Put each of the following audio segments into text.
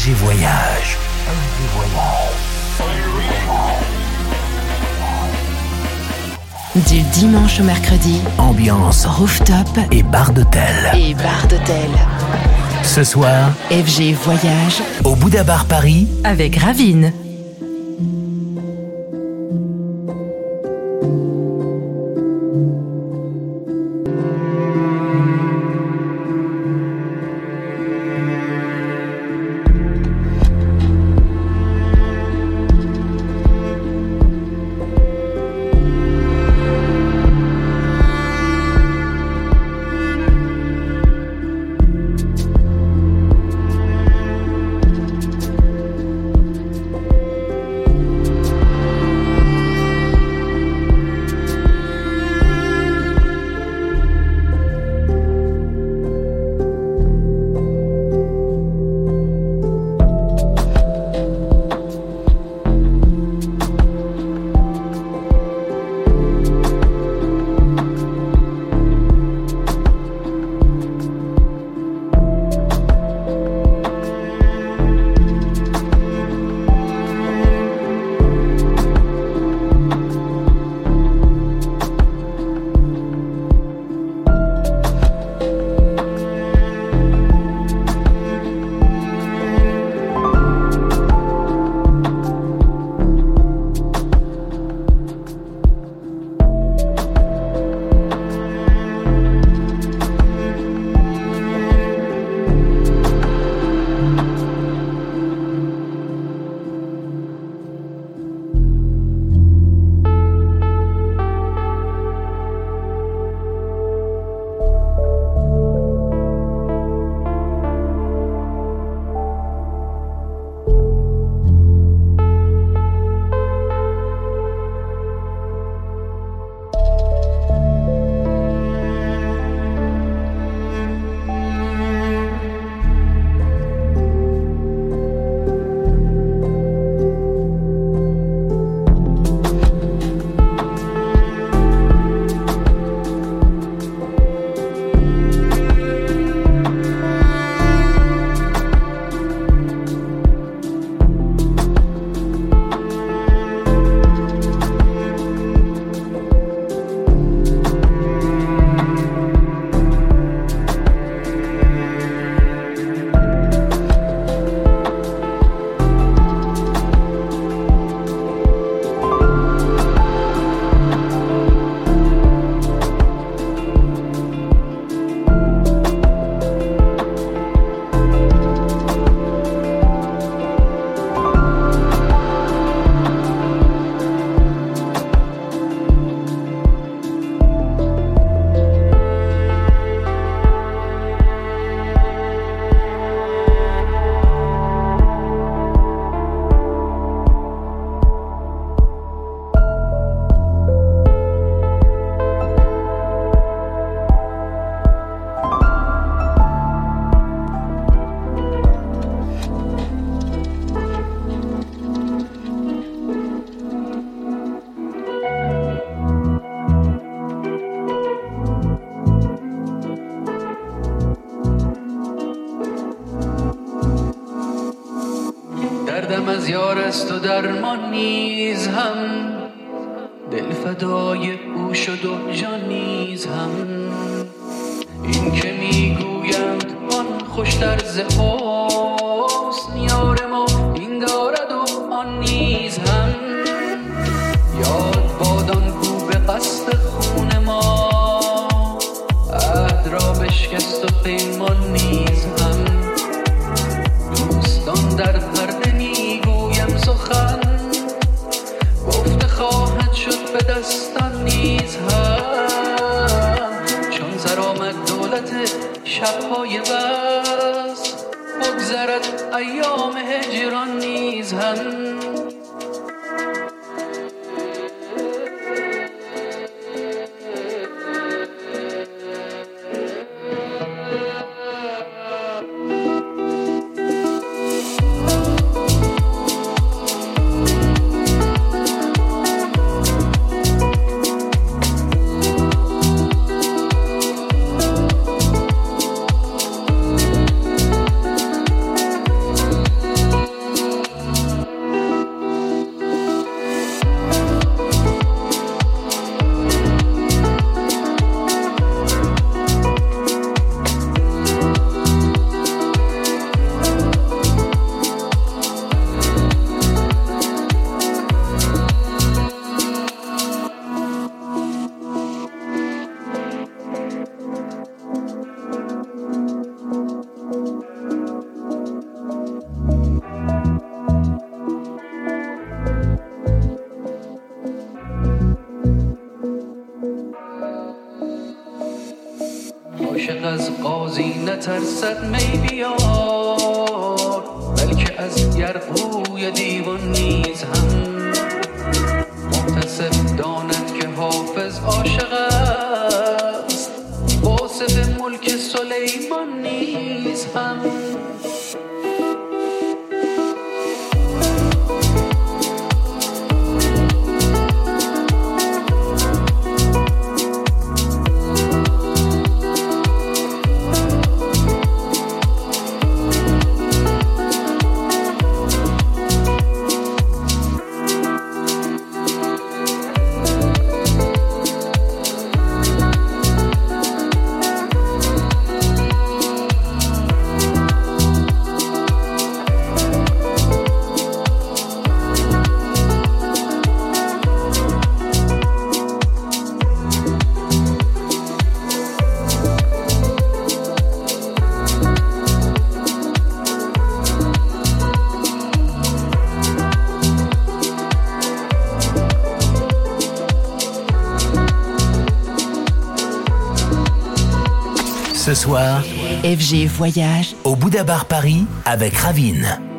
FG Voyage. Du dimanche au mercredi, Ambiance rooftop et bar d'hôtel. et bar d'hôtel. Ce soir, FG Voyage au Bouddha Bar Paris, avec Ravine. دردم از یار است و درمان نیز هم. دل فدای او شد و جان نیز هم. این که می‌گویند آن خوشتر ز FG Voyage au Bouddha Bar Paris avec Ravine.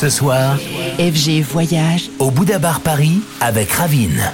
Ce soir, FG Voyage au Bouddha Bar Paris avec Ravine.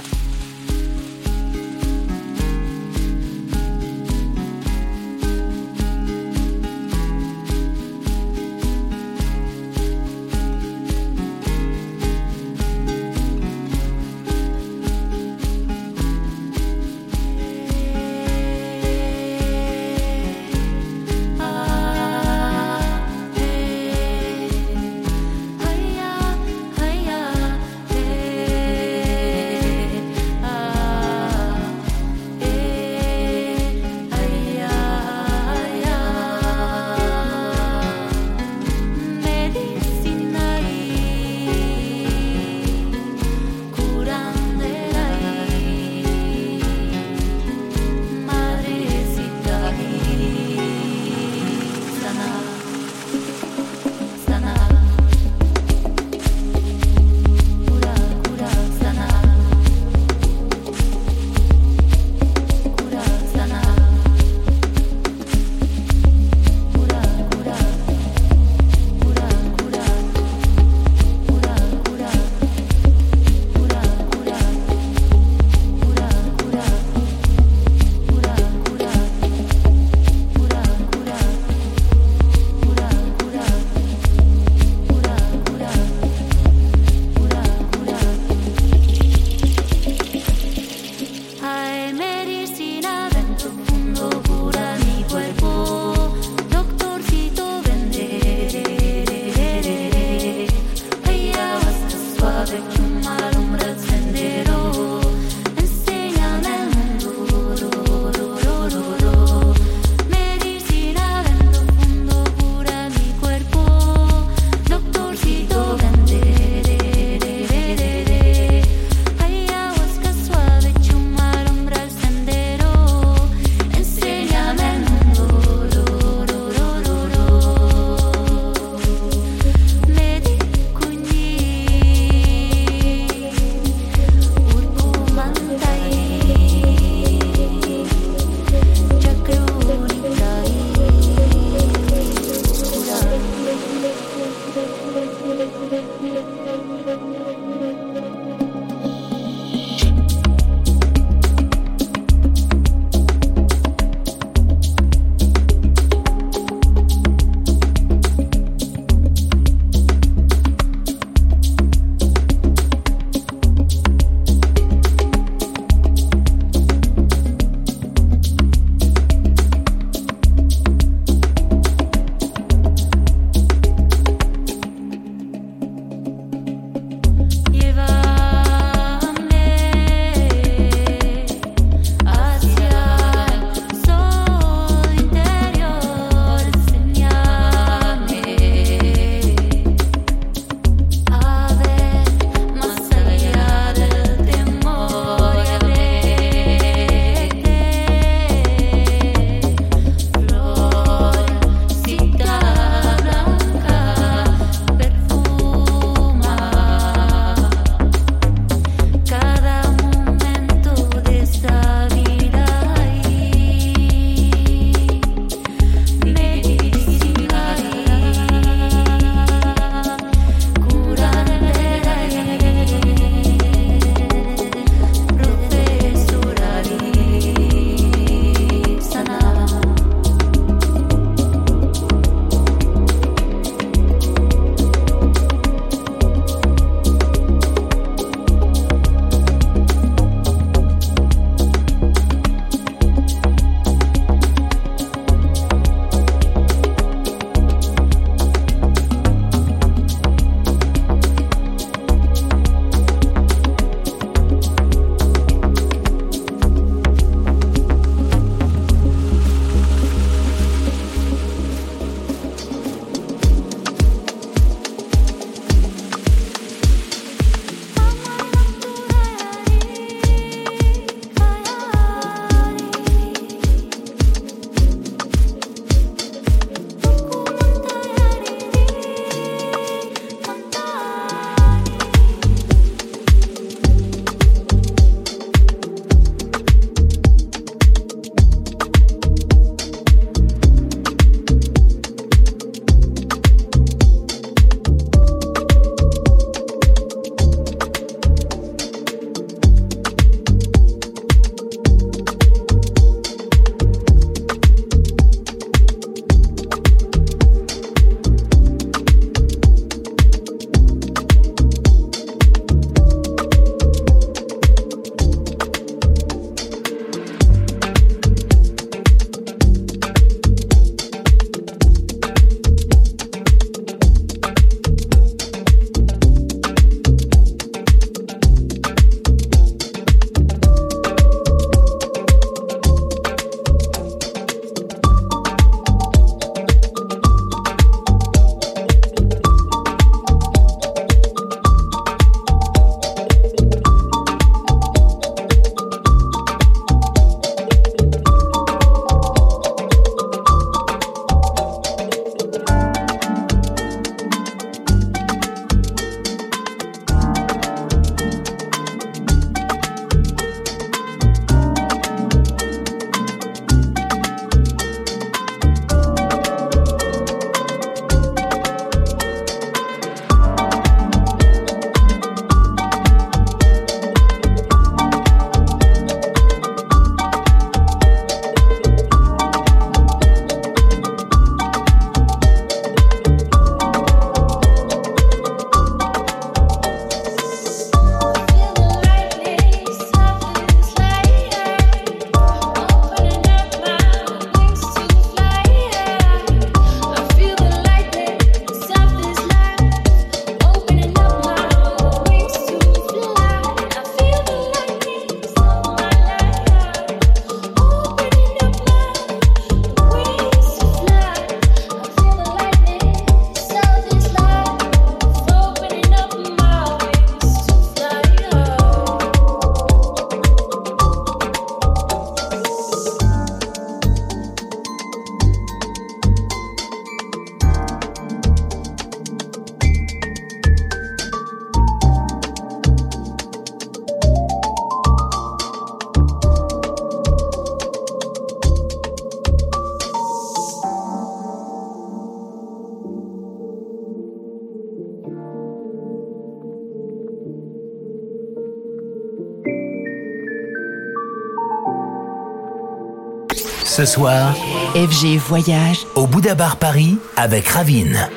Ce soir, FG Voyage au Bouddha Bar Paris avec Ravine.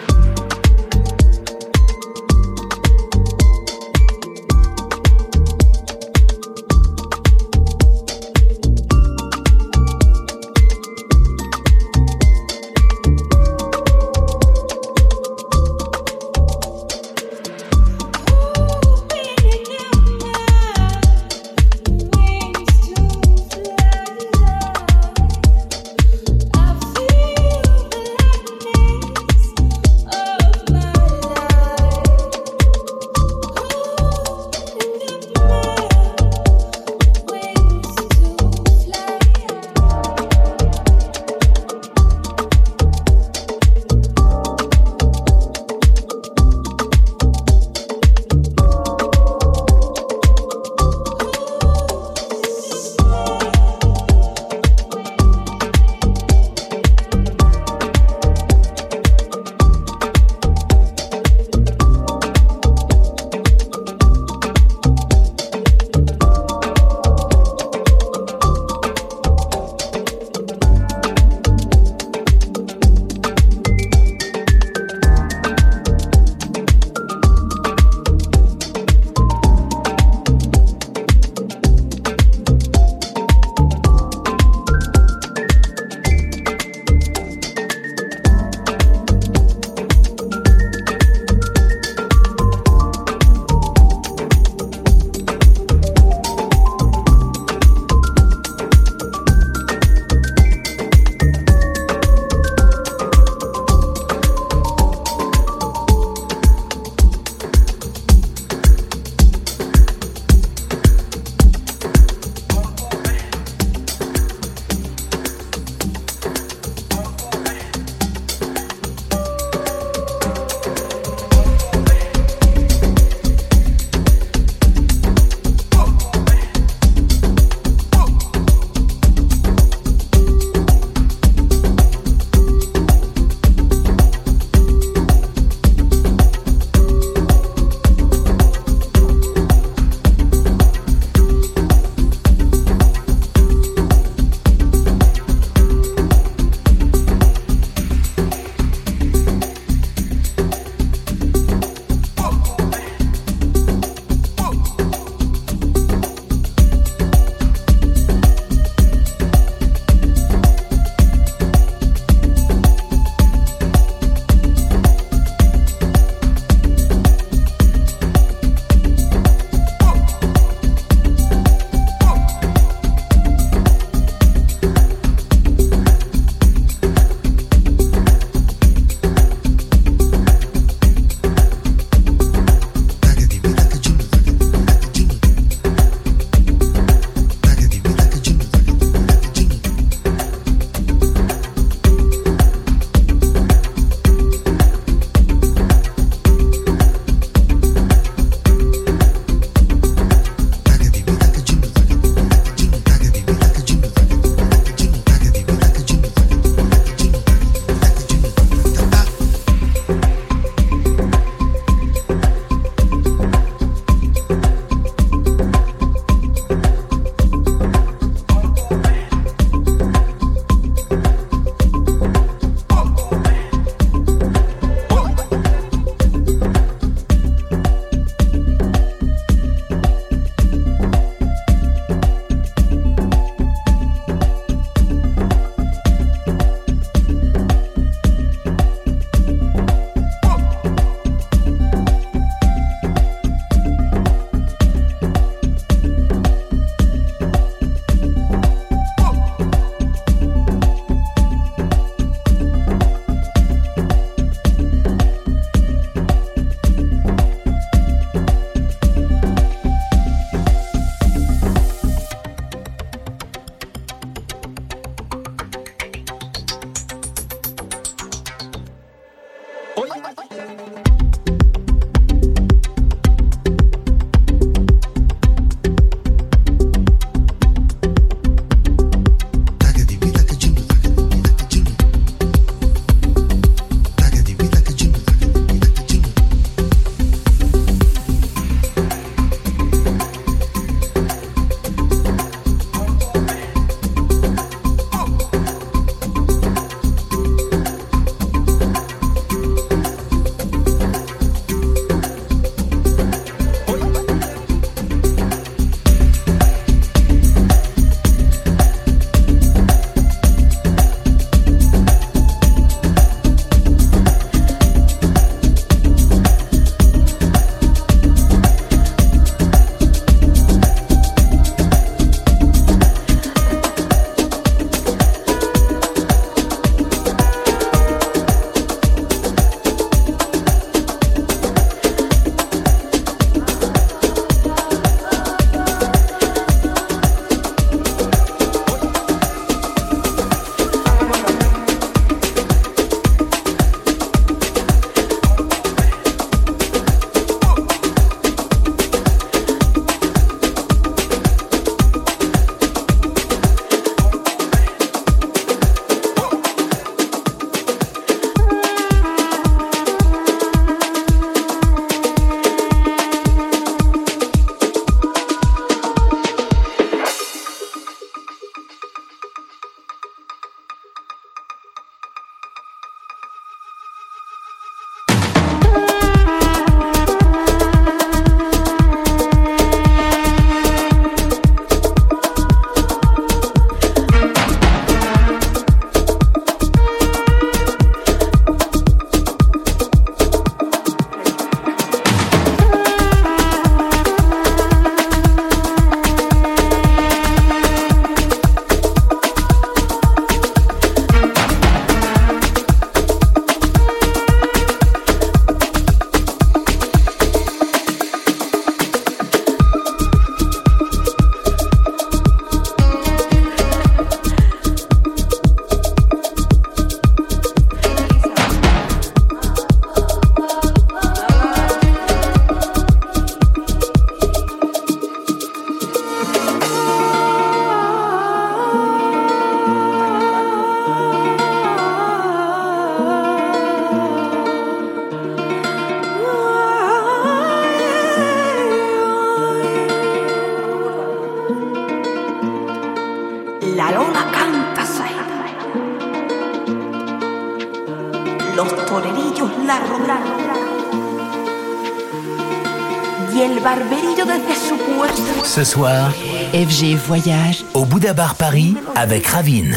ce soir, FG Voyage. Au Bouddha Bar Paris avec Ravine.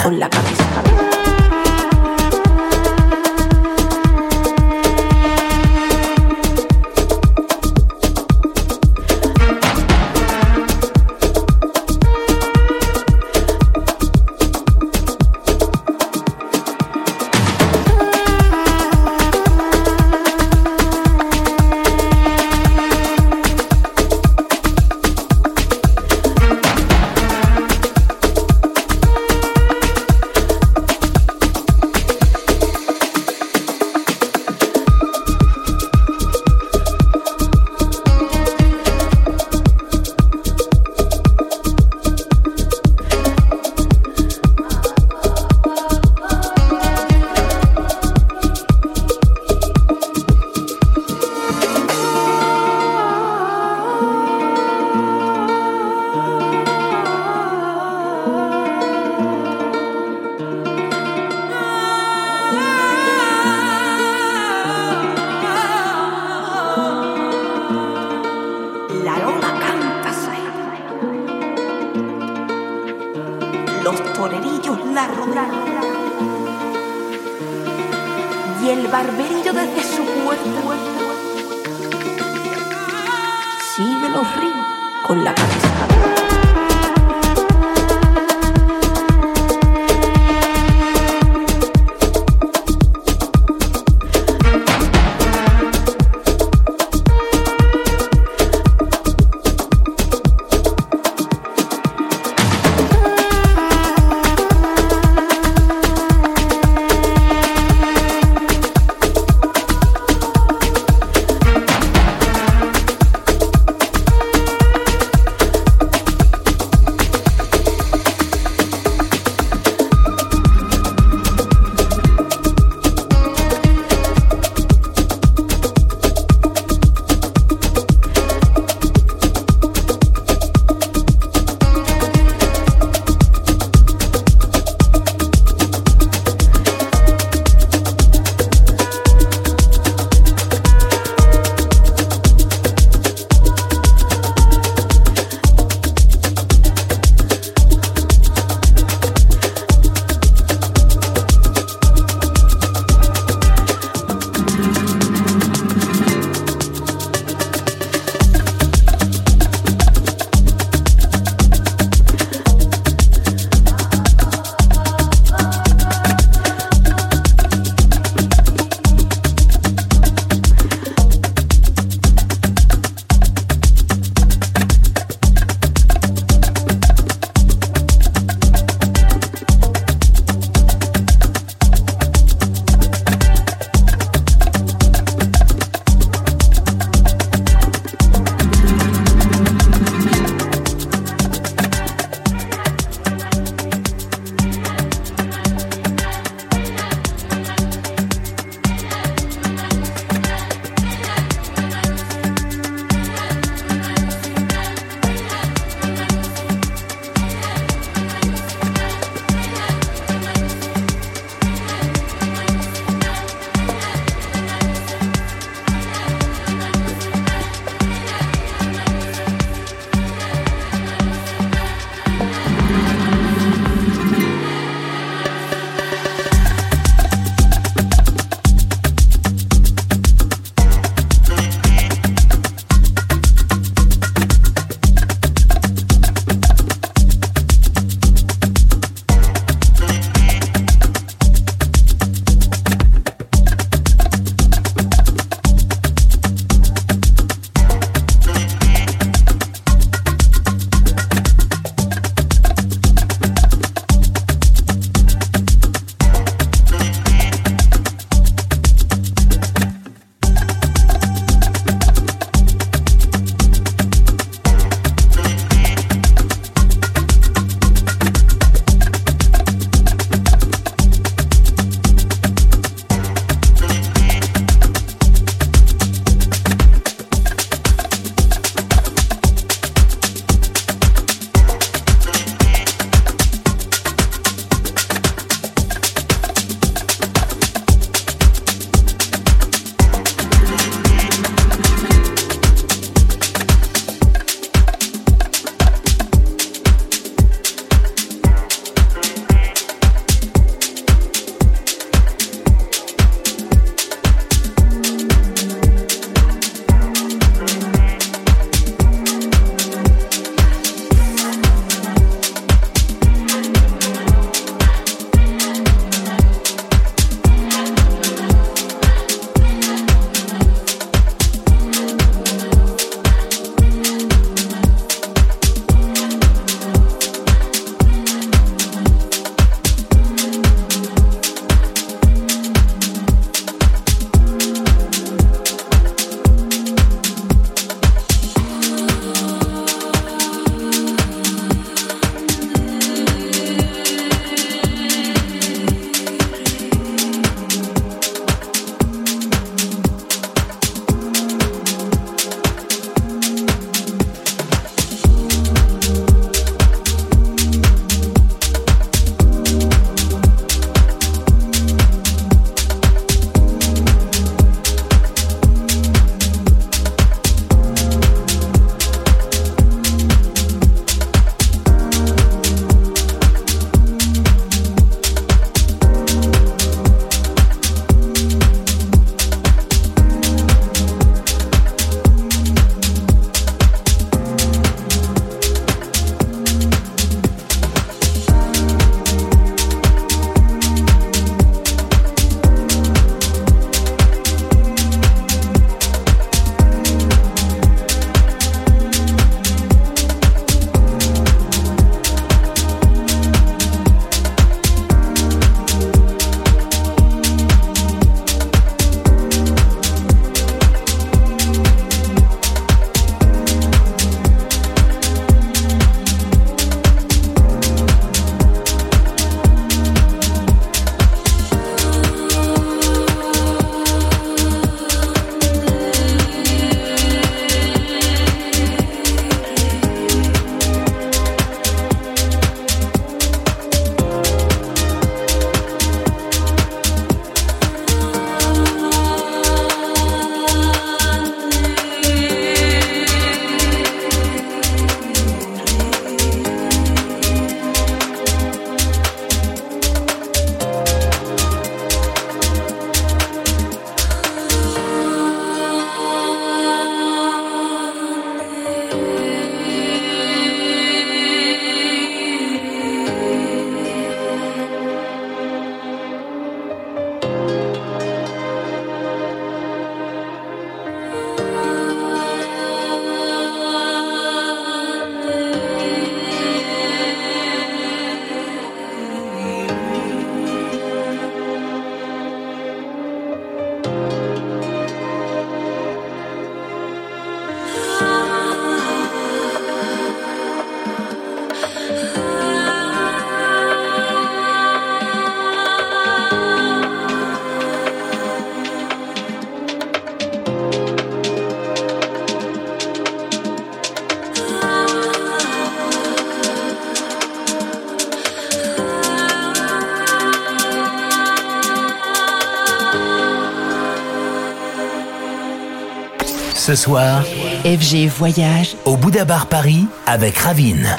Soir, FG Voyage au Bouddha Bar Paris avec Ravine.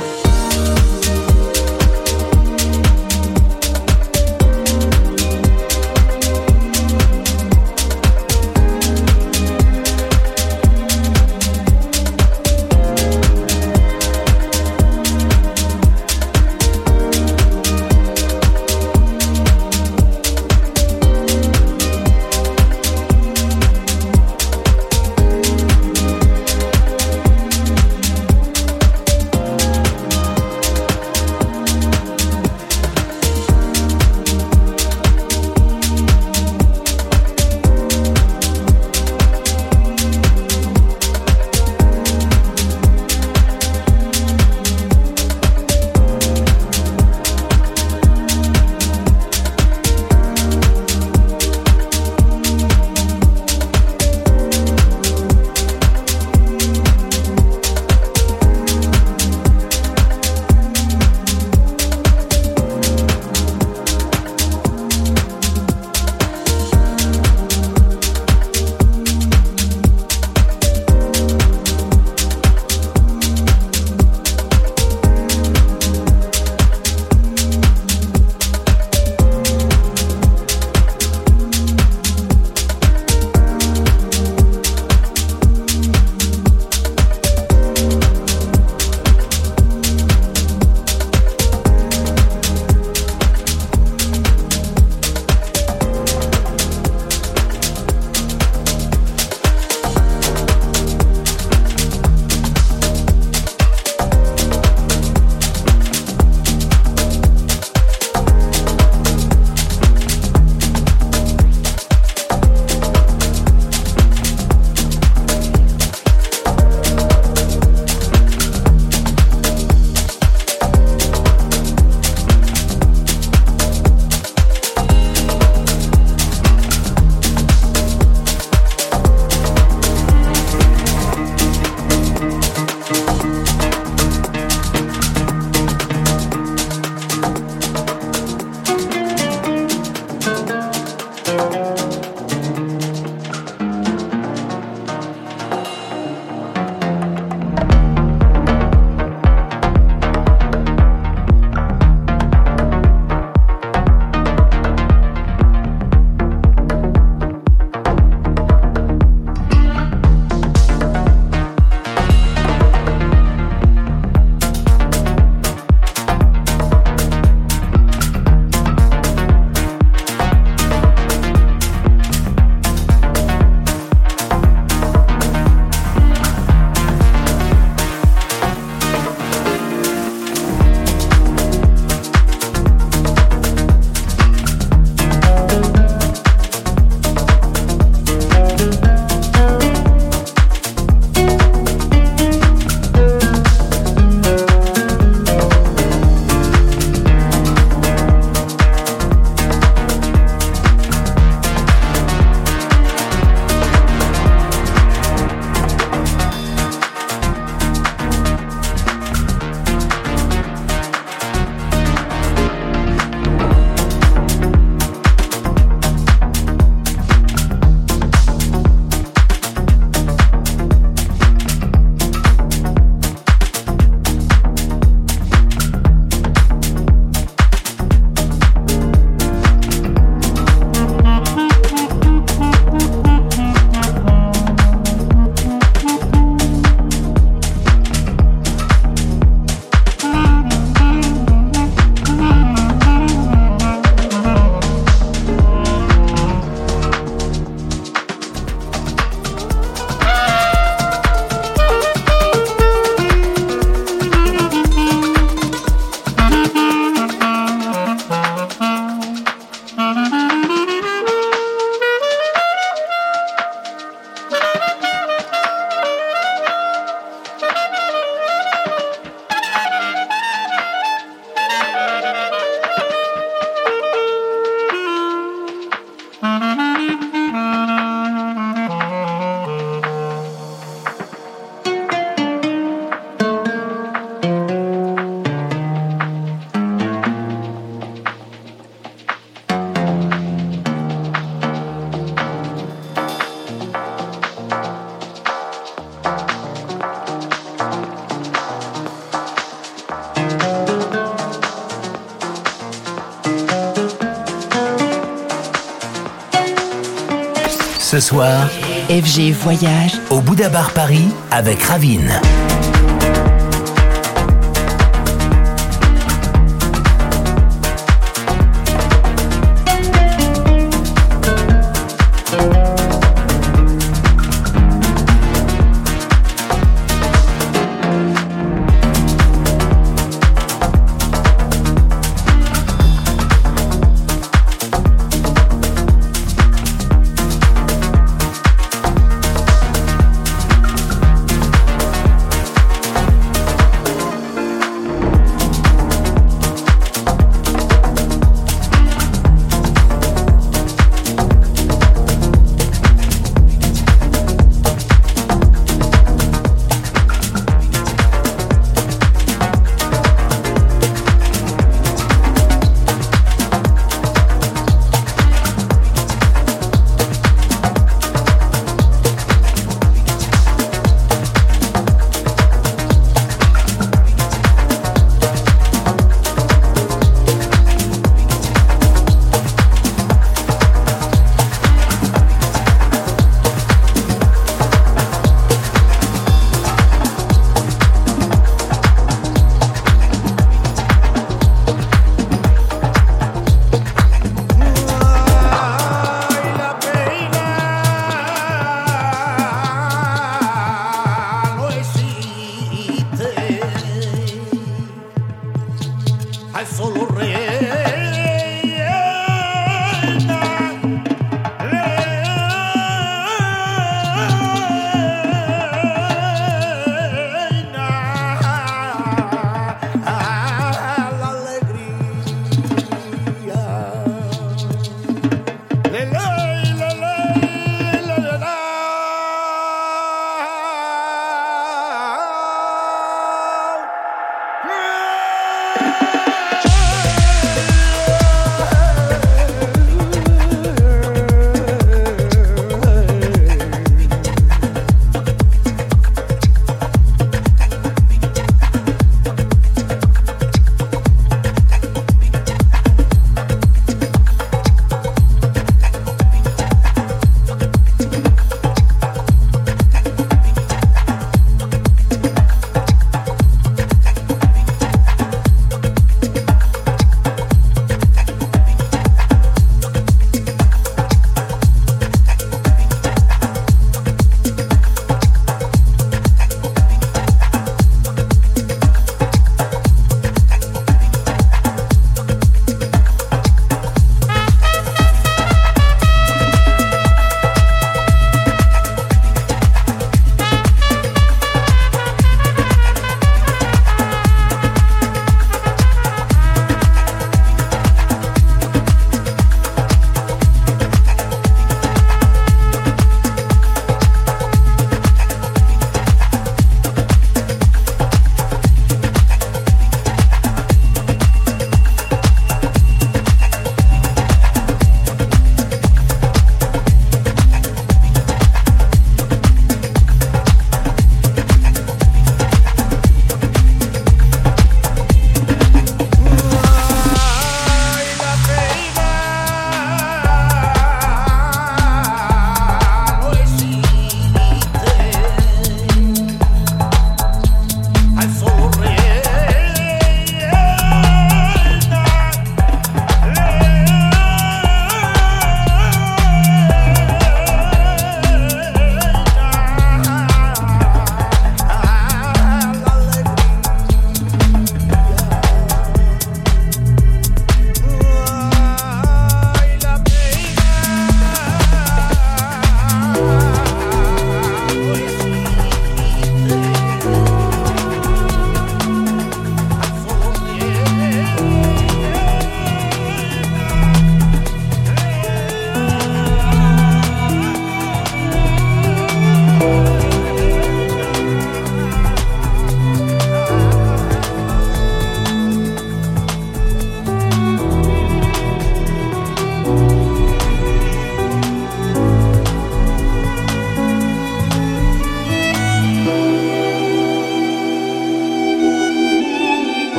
FG Voyage au Bouddha Bar Paris avec Ravine.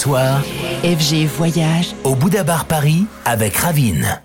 Soir, FG Voyage au Bouddha Bar Paris avec Ravine.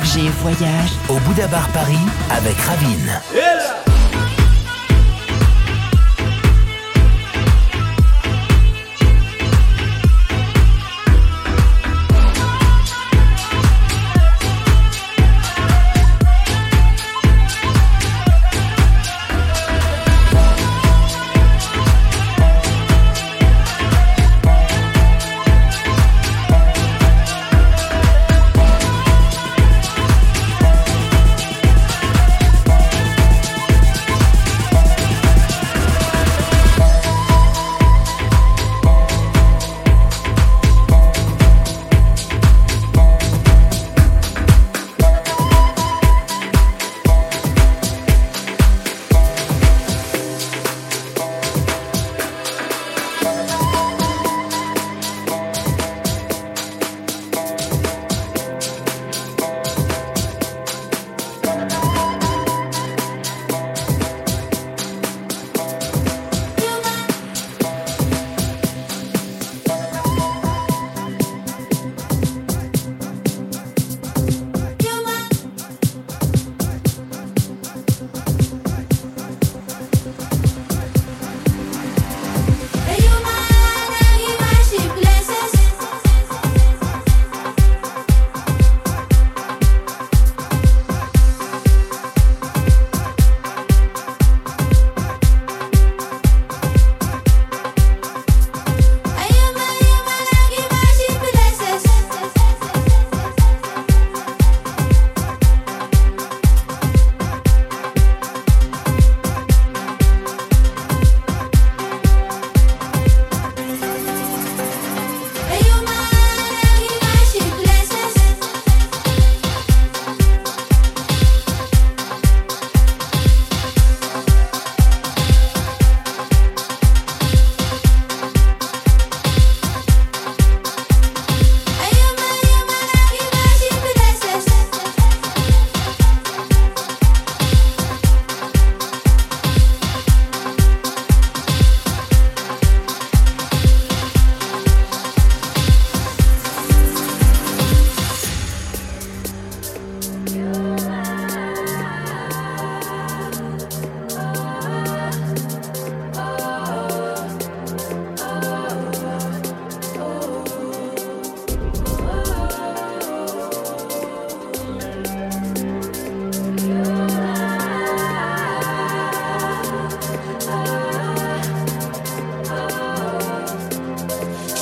FG Voyage au Bouddha Bar Paris avec Ravine.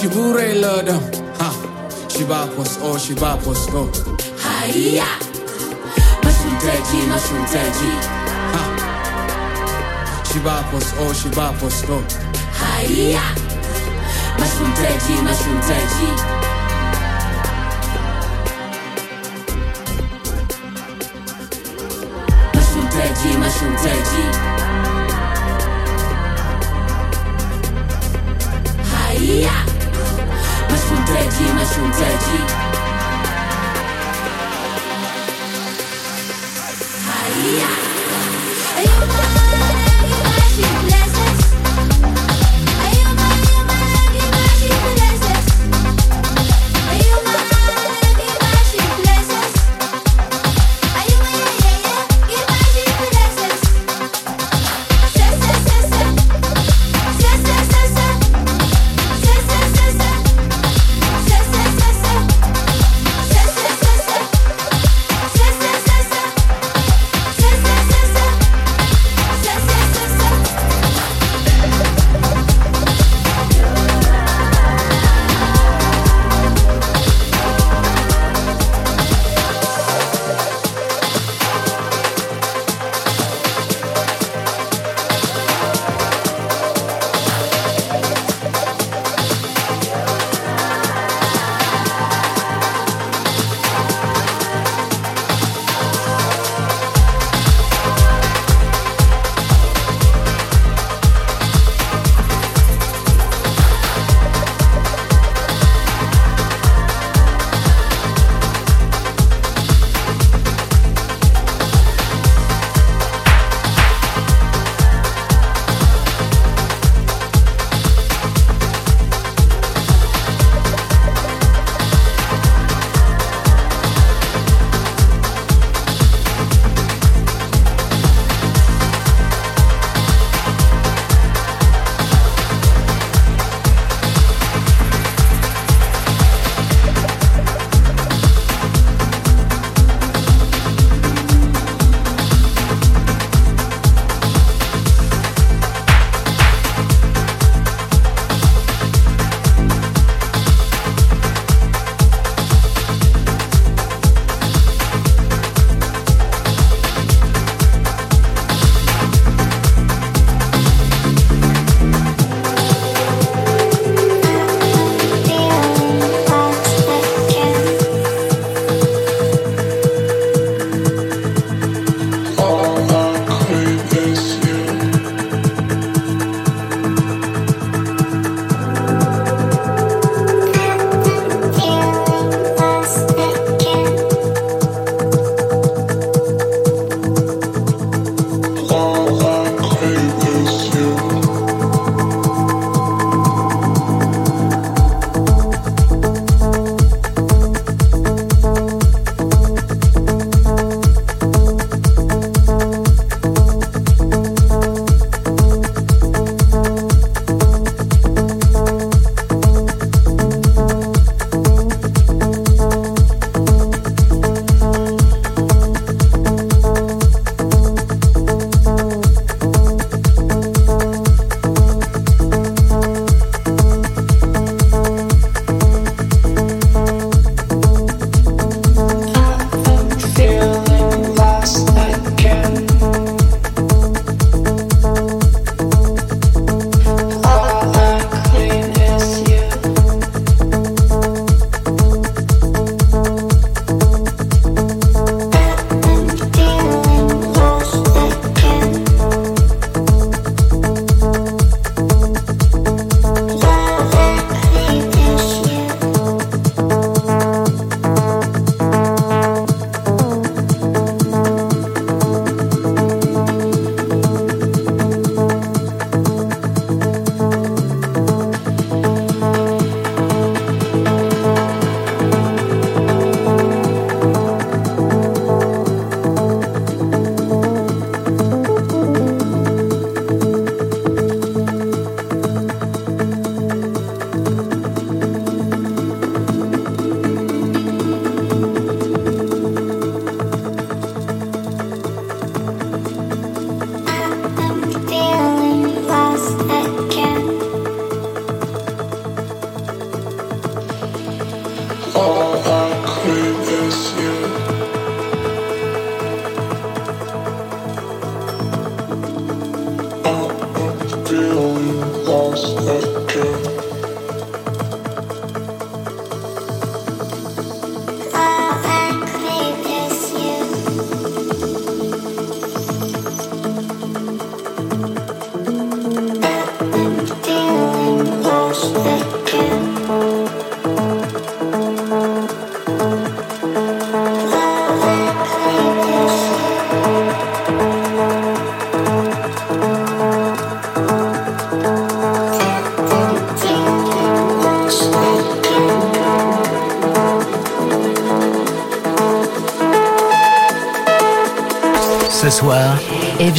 Shibure lodom, um, ha. Shibapos, oh Shibapos, go. Oh. Haya Mashunteji, mashunteji Ha. Shibapos, oh Shibapos, go. Oh. Haya Mashunteji, mashunteji Mashunteji, mashunteji 寂，那熊在寂。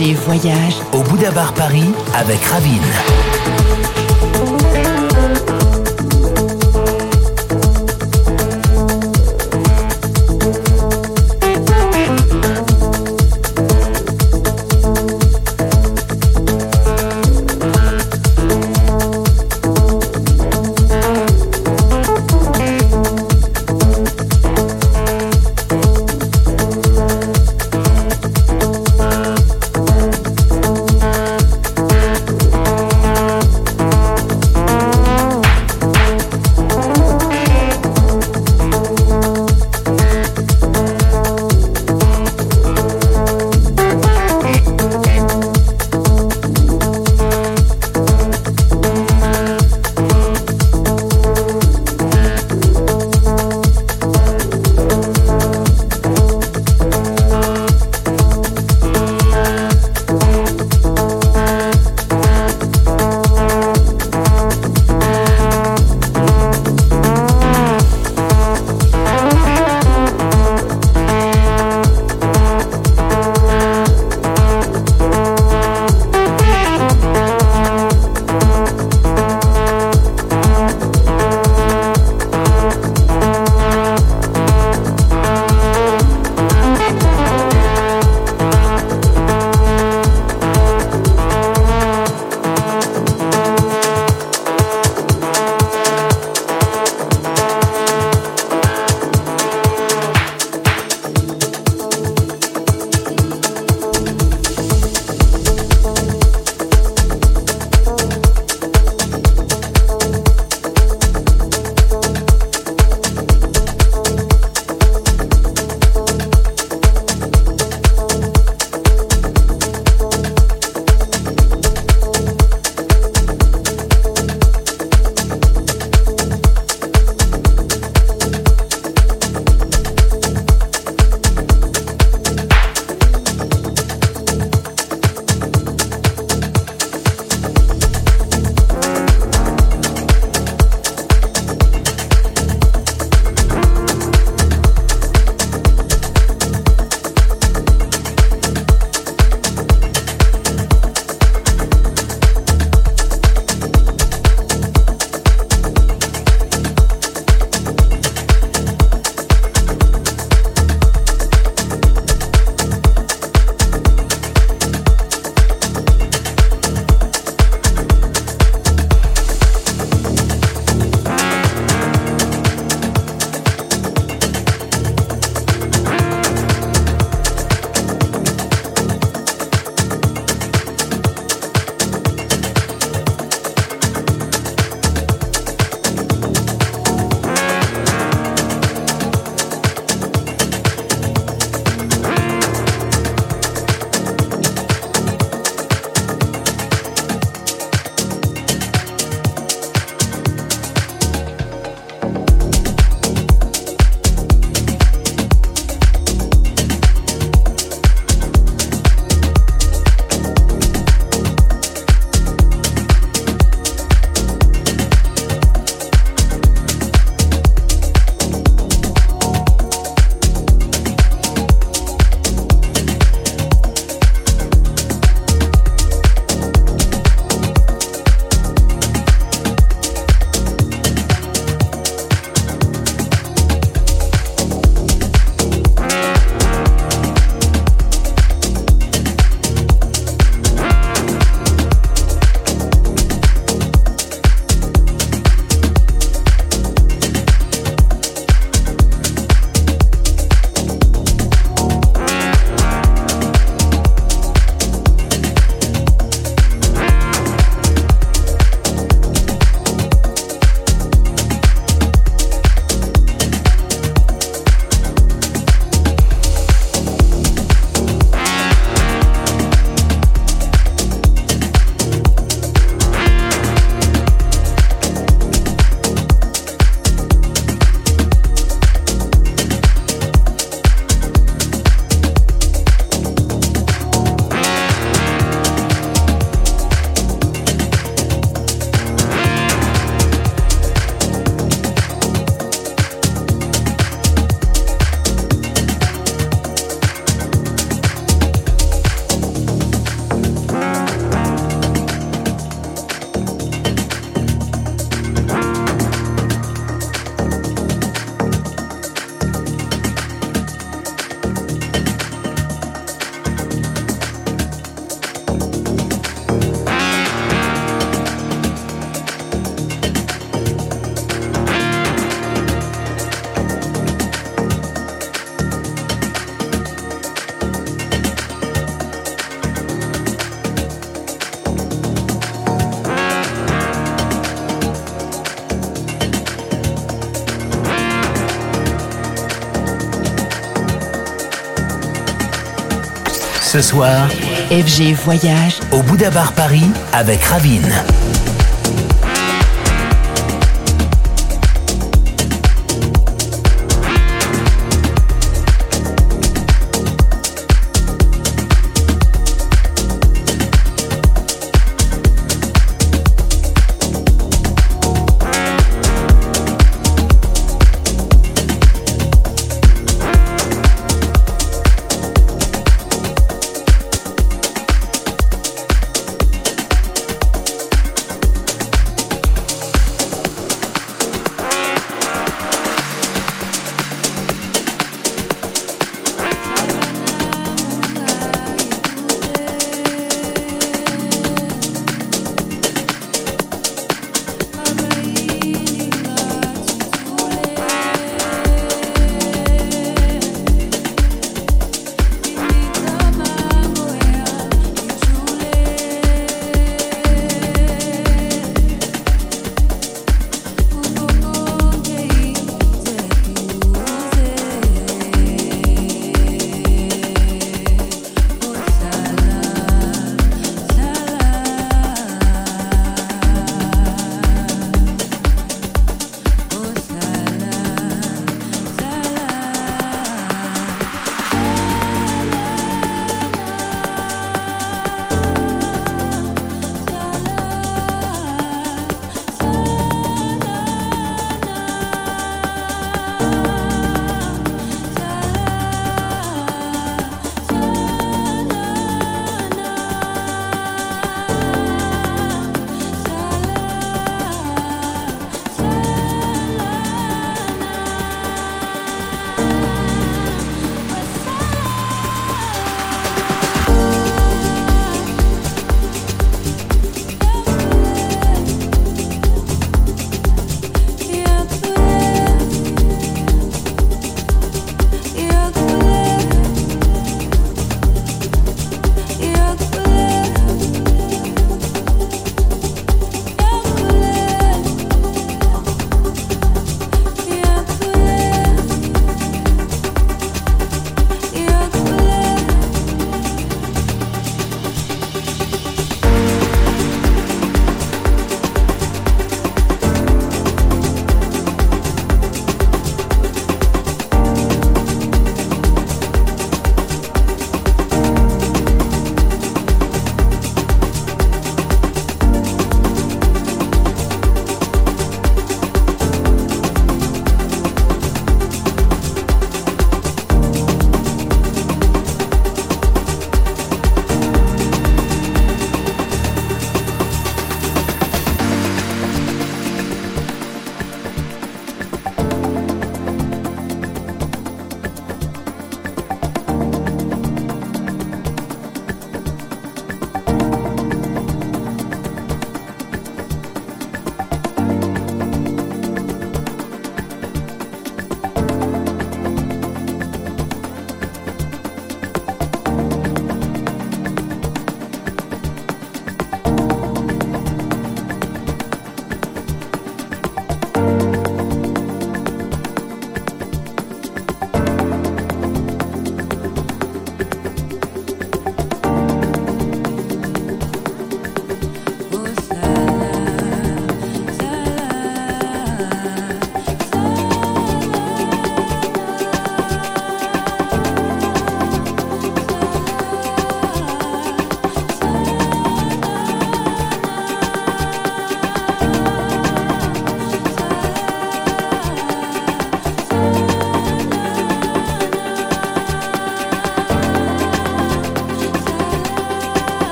Voyage au Bouddha Bar Paris avec Ravine. Ce soir, FG Voyage au Bouddha Bar Paris avec Ravine.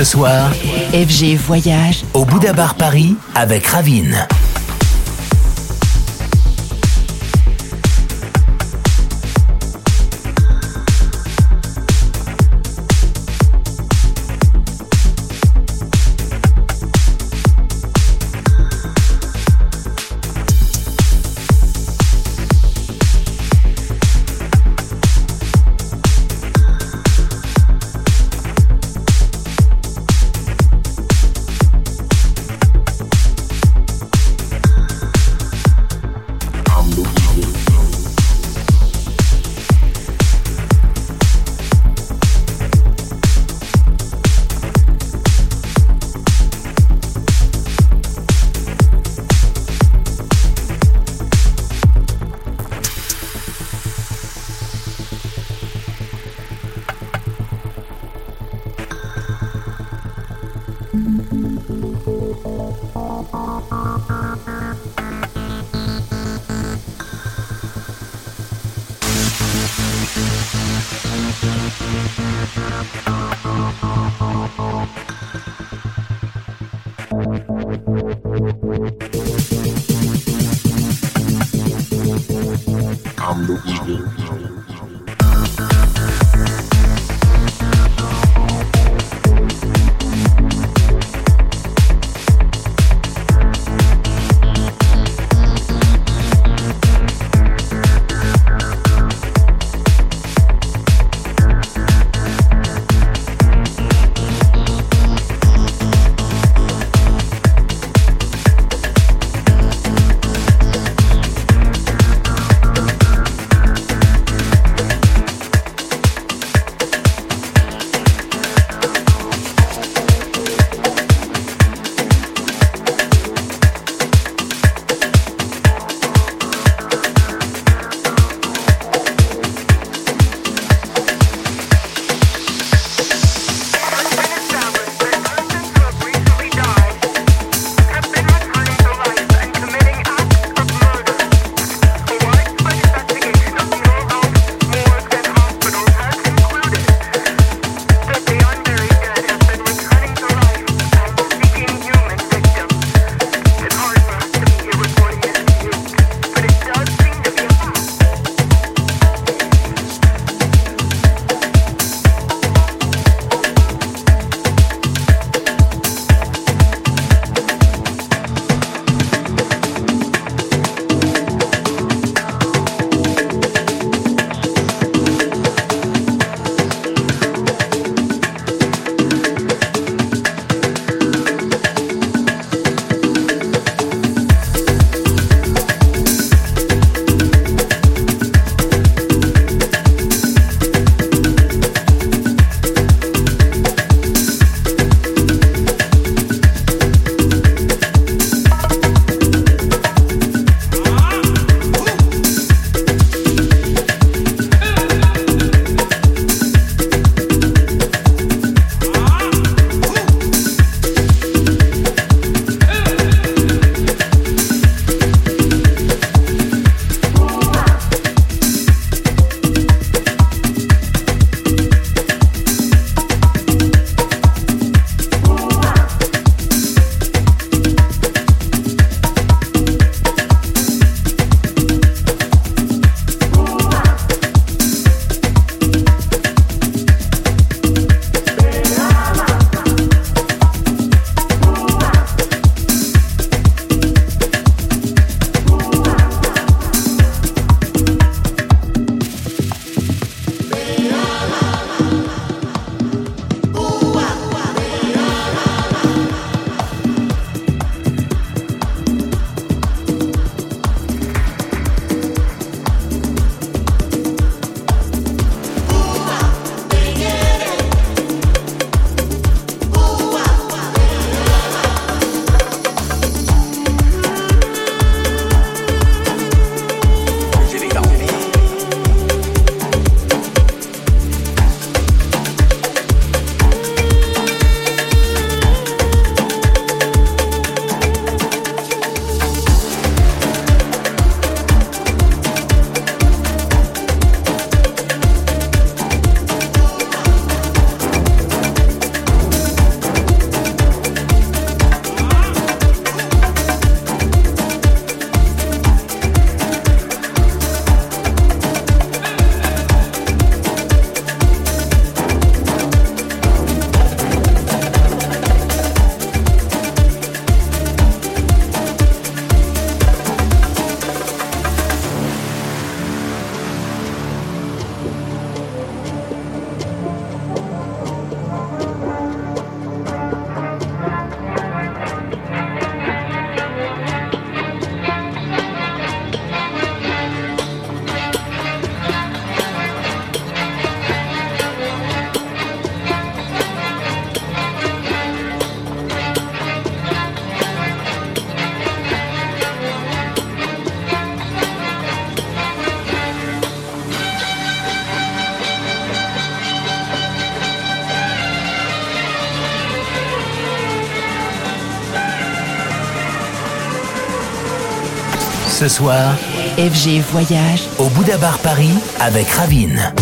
Ce soir, FG Voyage au Bouddha Bar Paris avec Ravine. I'm the eagle. Ce soir, FG Voyage au Bouddha Bar Paris avec Ravine.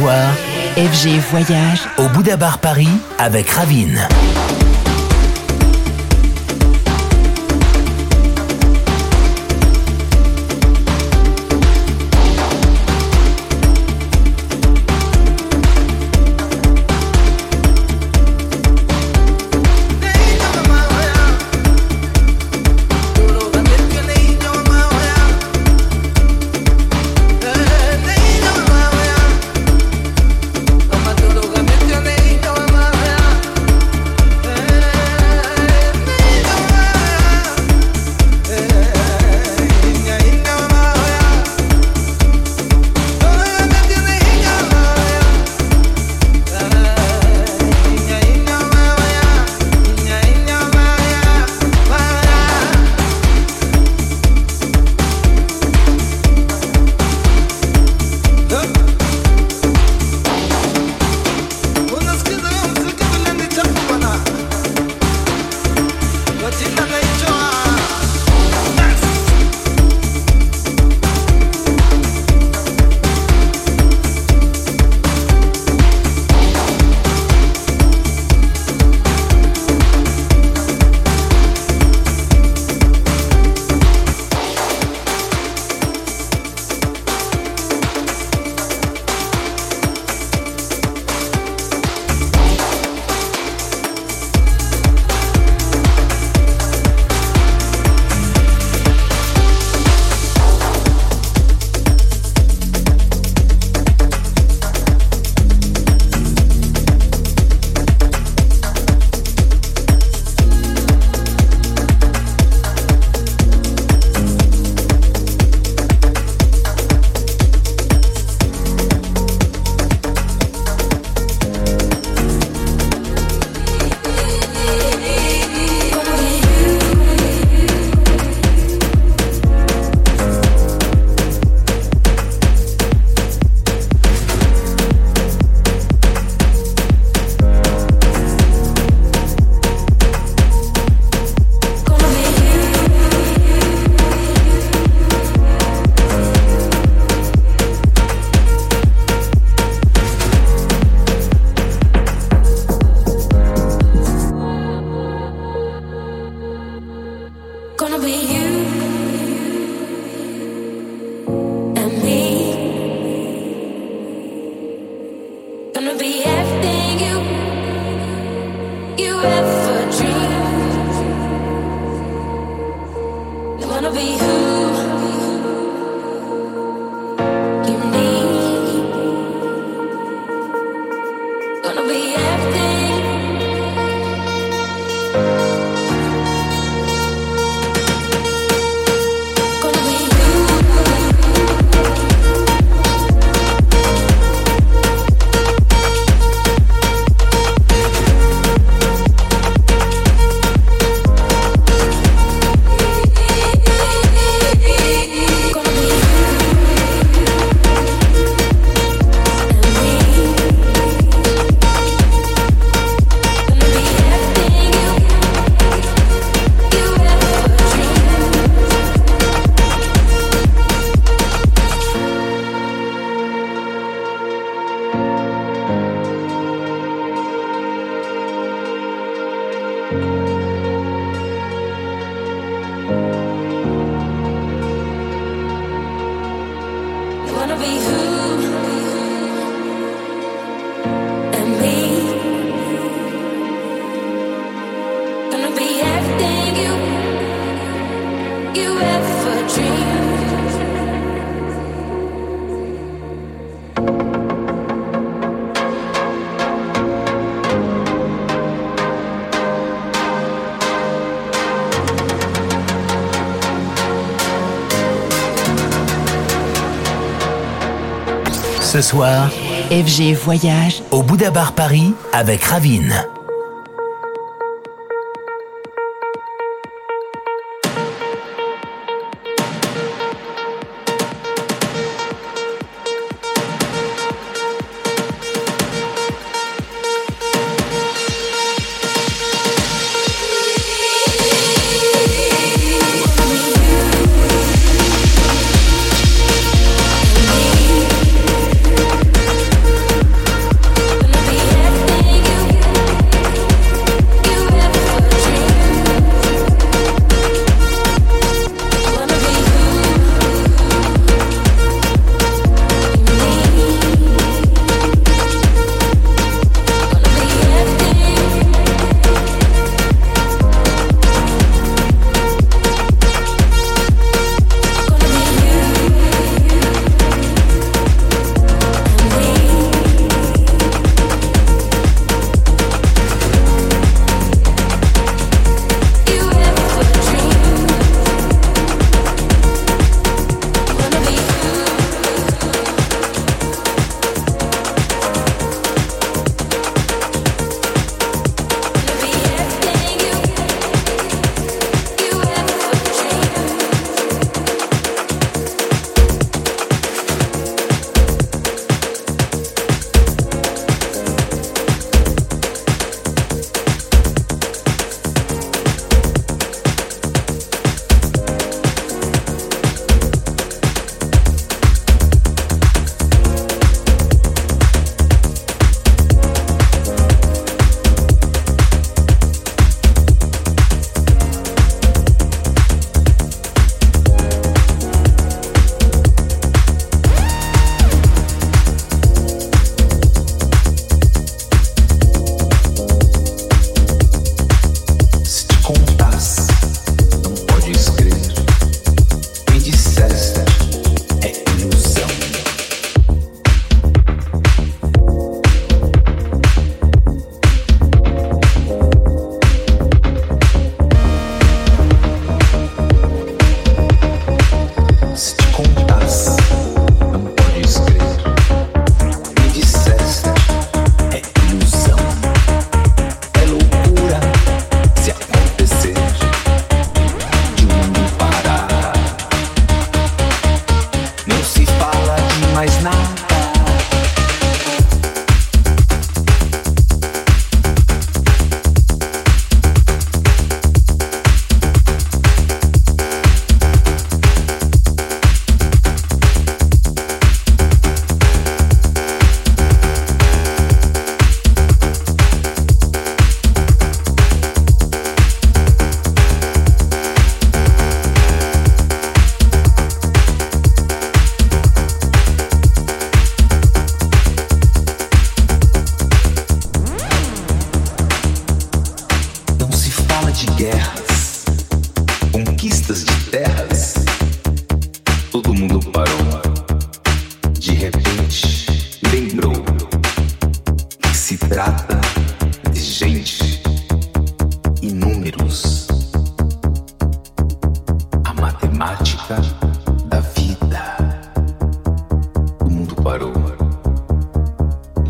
FG Voyage au Bouddha Bar Paris avec Ravine. Soir, FG Voyage au Bouddha Bar Paris avec Ravine.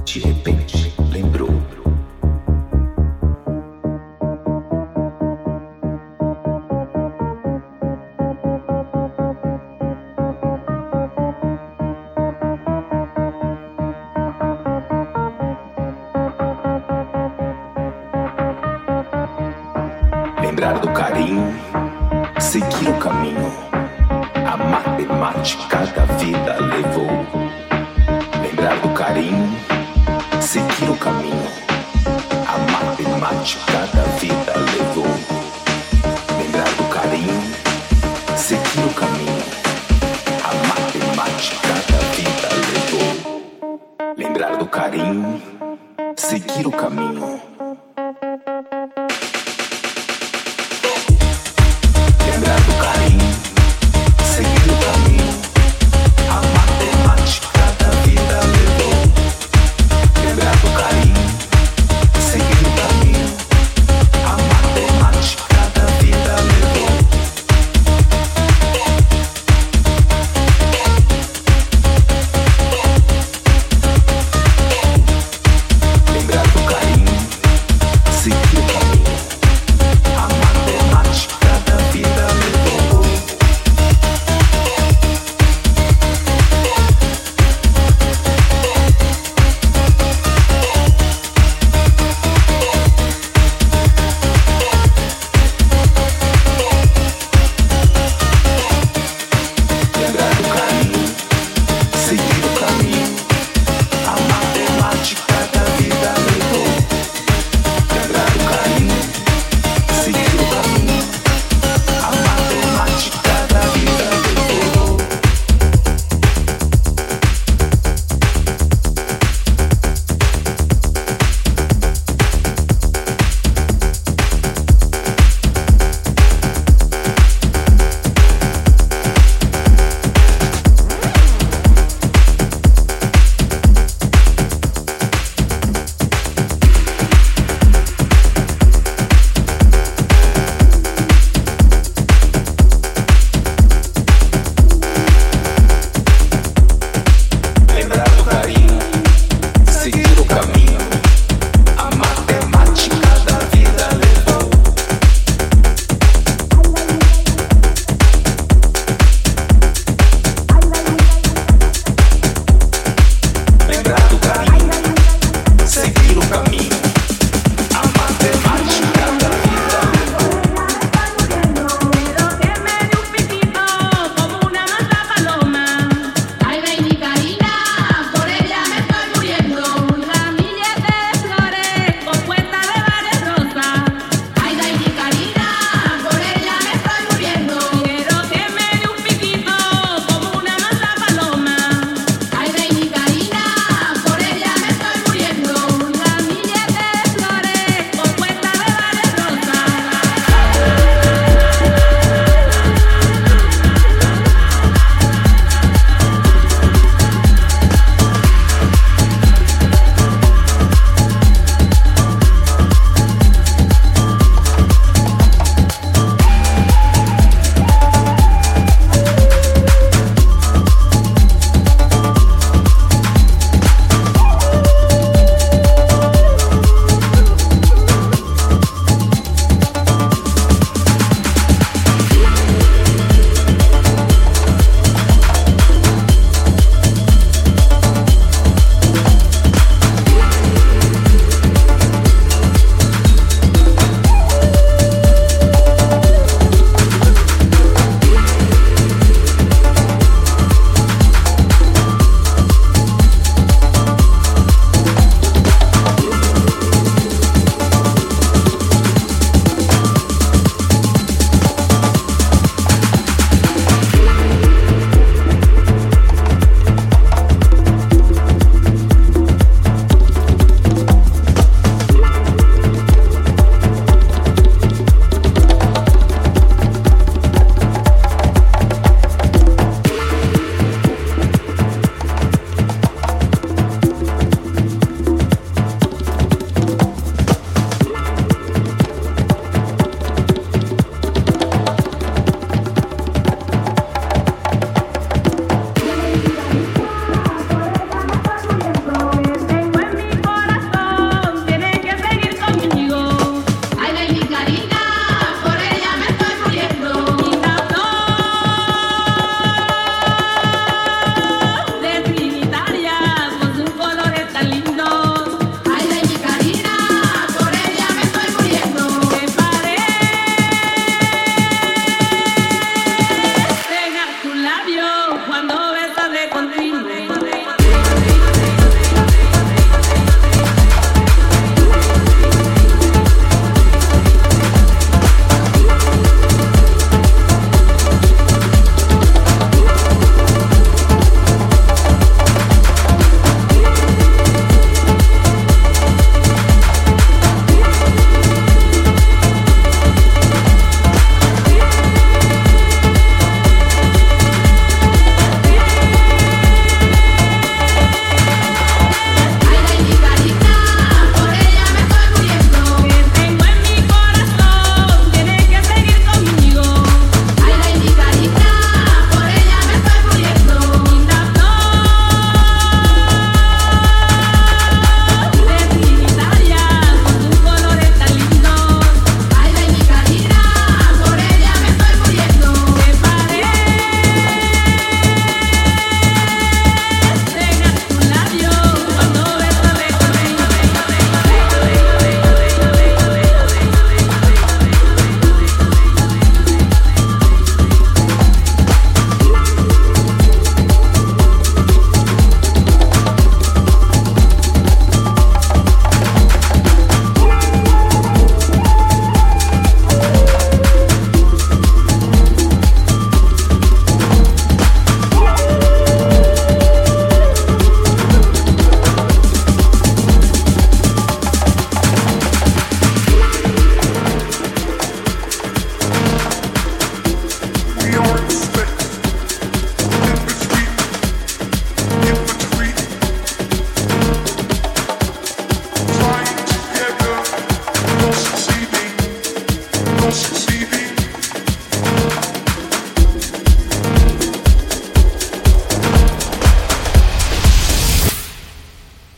she had.